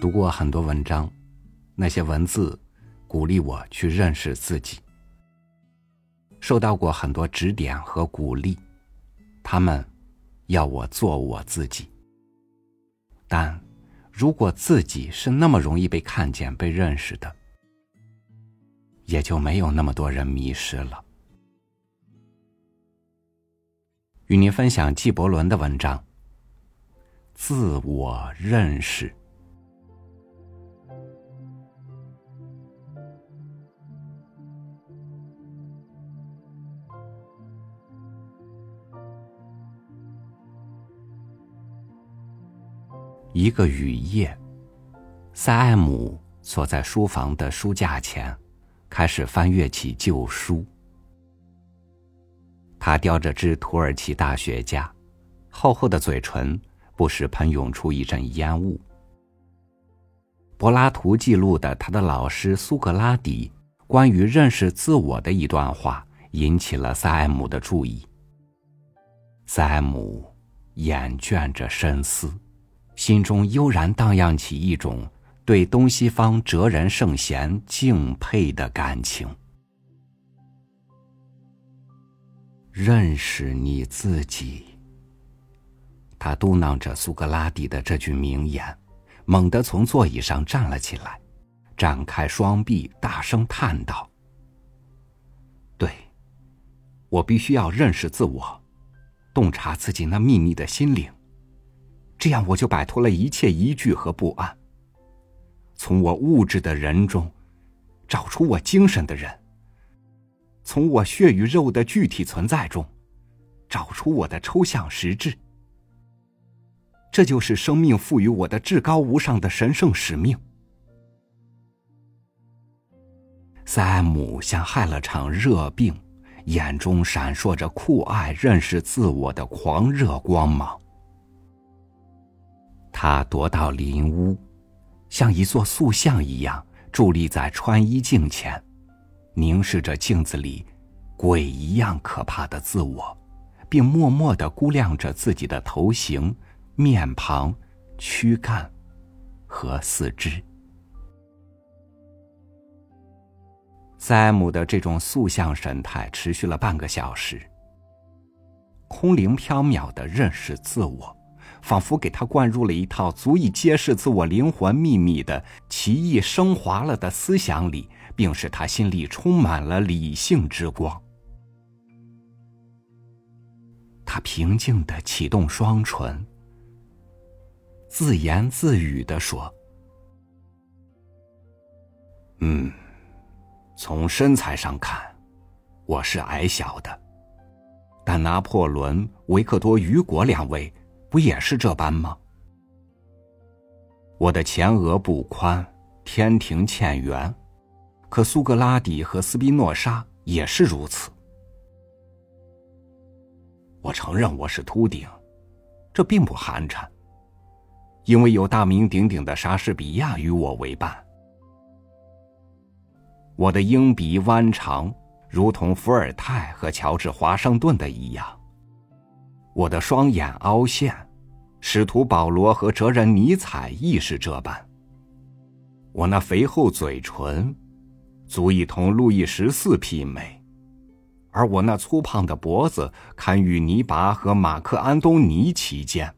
读过很多文章，那些文字鼓励我去认识自己。受到过很多指点和鼓励，他们要我做我自己。但如果自己是那么容易被看见、被认识的，也就没有那么多人迷失了。与您分享纪伯伦的文章《自我认识》。一个雨夜，塞艾姆坐在书房的书架前，开始翻阅起旧书。他叼着支土耳其大雪茄，厚厚的嘴唇不时喷涌出一阵烟雾。柏拉图记录的他的老师苏格拉底关于认识自我的一段话，引起了塞艾姆的注意。塞艾姆眼倦着深思。心中悠然荡漾起一种对东西方哲人圣贤敬佩的感情。认识你自己。他嘟囔着苏格拉底的这句名言，猛地从座椅上站了起来，展开双臂，大声叹道：“对，我必须要认识自我，洞察自己那秘密的心灵。”这样，我就摆脱了一切疑惧和不安。从我物质的人中，找出我精神的人；从我血与肉的具体存在中，找出我的抽象实质。这就是生命赋予我的至高无上的神圣使命。塞姆像害了场热病，眼中闪烁着酷爱认识自我的狂热光芒。他踱到林屋，像一座塑像一样伫立在穿衣镜前，凝视着镜子里鬼一样可怕的自我，并默默的估量着自己的头型、面庞、躯干和四肢。塞姆的这种塑像神态持续了半个小时，空灵飘渺的认识自我。仿佛给他灌入了一套足以揭示自我灵魂秘密的奇异升华了的思想里，并使他心里充满了理性之光。他平静的启动双唇，自言自语的说：“嗯，从身材上看，我是矮小的，但拿破仑、维克多·雨果两位。”不也是这般吗？我的前额不宽，天庭欠圆，可苏格拉底和斯宾诺莎也是如此。我承认我是秃顶，这并不寒碜，因为有大名鼎鼎的莎士比亚与我为伴。我的鹰鼻弯长，如同伏尔泰和乔治华盛顿的一样。我的双眼凹陷，使徒保罗和哲人尼采亦是这般。我那肥厚嘴唇，足以同路易十四媲美，而我那粗胖的脖子，堪与尼拔和马克安东尼齐肩。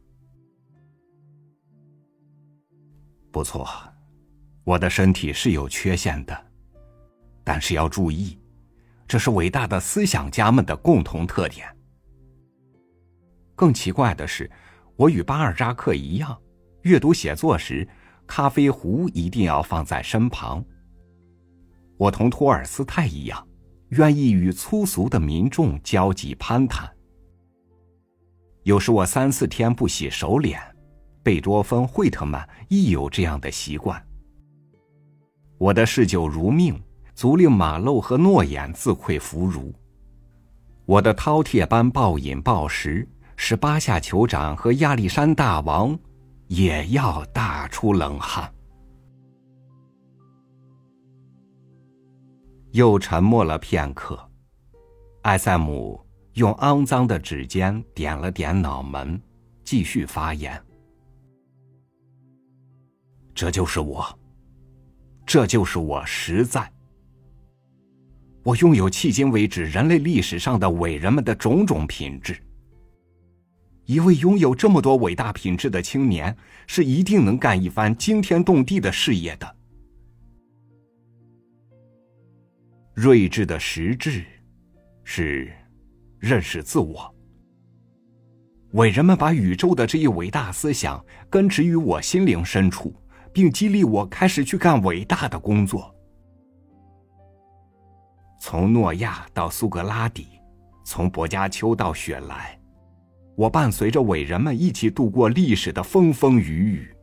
不错，我的身体是有缺陷的，但是要注意，这是伟大的思想家们的共同特点。更奇怪的是，我与巴尔扎克一样，阅读写作时，咖啡壶一定要放在身旁。我同托尔斯泰一样，愿意与粗俗的民众交际攀谈。有时我三四天不洗手脸，贝多芬、惠特曼亦有这样的习惯。我的嗜酒如命，足令马漏和诺言自愧弗如。我的饕餮般暴饮暴食。使巴夏酋长和亚历山大王也要大出冷汗。又沉默了片刻，艾塞姆用肮脏的指尖点了点脑门，继续发言：“这就是我，这就是我实在。我拥有迄今为止人类历史上的伟人们的种种品质。一位拥有这么多伟大品质的青年，是一定能干一番惊天动地的事业的。睿智的实质，是认识自我。伟人们把宇宙的这一伟大思想根植于我心灵深处，并激励我开始去干伟大的工作。从诺亚到苏格拉底，从薄伽丘到雪莱。我伴随着伟人们一起度过历史的风风雨雨。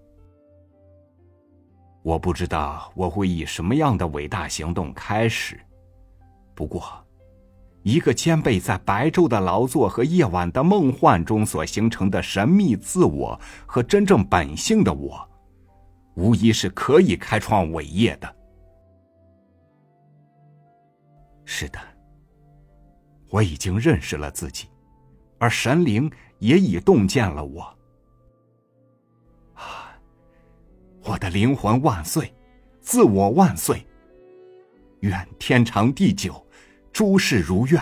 我不知道我会以什么样的伟大行动开始，不过，一个兼备在白昼的劳作和夜晚的梦幻中所形成的神秘自我和真正本性的我，无疑是可以开创伟业的。是的，我已经认识了自己，而神灵。也已洞见了我，啊！我的灵魂万岁，自我万岁，愿天长地久，诸事如愿。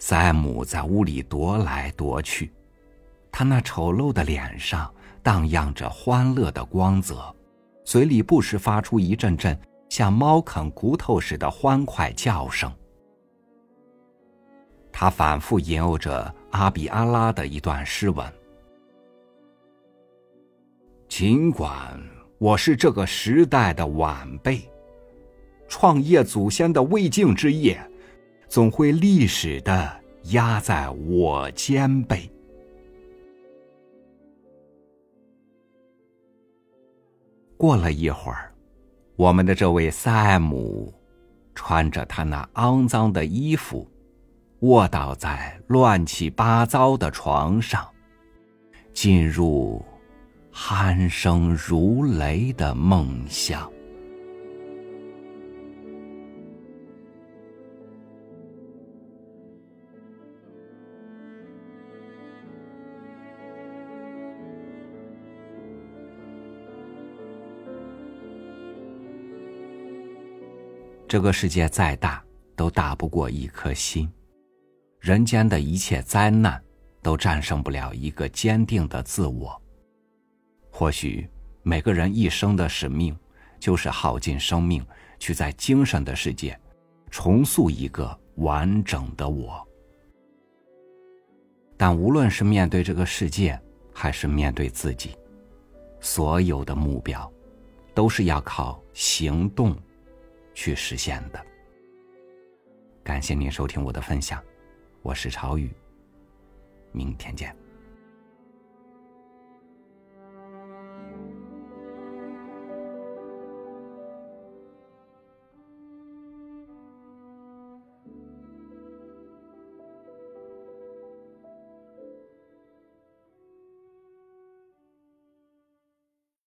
塞姆在屋里踱来踱去，他那丑陋的脸上荡漾着欢乐的光泽，嘴里不时发出一阵阵像猫啃骨头似的欢快叫声。他反复吟诵着阿比阿拉的一段诗文。尽管我是这个时代的晚辈，创业祖先的未竟之业，总会历史的压在我肩背。过了一会儿，我们的这位塞姆，穿着他那肮脏的衣服。卧倒在乱七八糟的床上，进入鼾声如雷的梦乡。这个世界再大，都大不过一颗心。人间的一切灾难，都战胜不了一个坚定的自我。或许每个人一生的使命，就是耗尽生命，去在精神的世界，重塑一个完整的我。但无论是面对这个世界，还是面对自己，所有的目标，都是要靠行动去实现的。感谢您收听我的分享。我是朝雨，明天见。